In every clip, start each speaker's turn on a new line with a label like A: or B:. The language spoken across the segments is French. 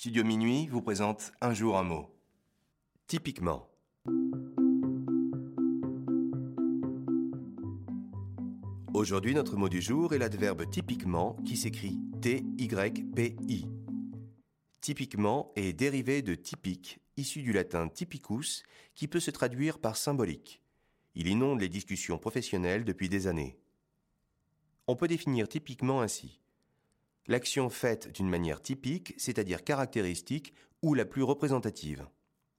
A: Studio Minuit vous présente Un jour un mot. Typiquement. Aujourd'hui, notre mot du jour est l'adverbe typiquement qui s'écrit T-Y-P-I. Typiquement est dérivé de typique, issu du latin typicus, qui peut se traduire par symbolique. Il inonde les discussions professionnelles depuis des années. On peut définir typiquement ainsi l'action faite d'une manière typique, c'est-à-dire caractéristique ou la plus représentative.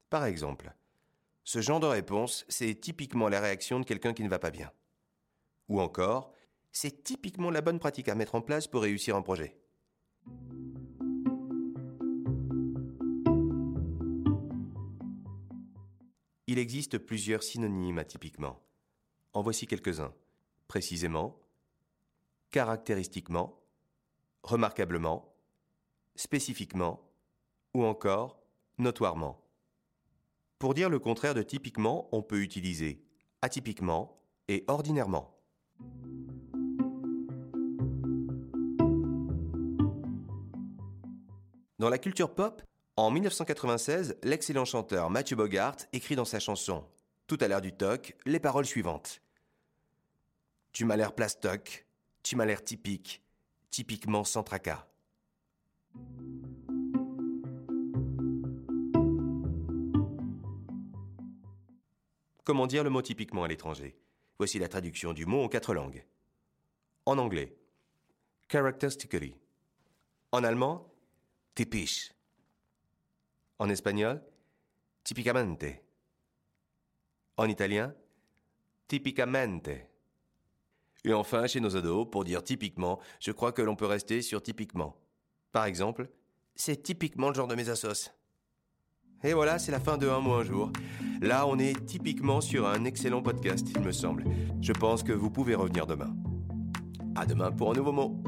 A: Par exemple, ce genre de réponse, c'est typiquement la réaction de quelqu'un qui ne va pas bien. Ou encore, c'est typiquement la bonne pratique à mettre en place pour réussir un projet. Il existe plusieurs synonymes atypiquement. En voici quelques-uns. Précisément, caractéristiquement, remarquablement, spécifiquement ou encore notoirement. Pour dire le contraire de typiquement, on peut utiliser atypiquement et ordinairement. Dans la culture pop, en 1996, l'excellent chanteur Matthew Bogart écrit dans sa chanson Tout à l'heure du toc les paroles suivantes. Tu m'as l'air plastoc, tu m'as l'air typique, typiquement sans tracas. Comment dire le mot typiquement à l'étranger? Voici la traduction du mot en quatre langues. En anglais, characteristically. En allemand, typisch. En espagnol, tipicamente. En italien, tipicamente. Et enfin, chez nos ados, pour dire typiquement, je crois que l'on peut rester sur typiquement. Par exemple, c'est typiquement le genre de mes assos. Et voilà, c'est la fin de Un mot un jour. Là, on est typiquement sur un excellent podcast, il me semble. Je pense que vous pouvez revenir demain. À demain pour un nouveau mot.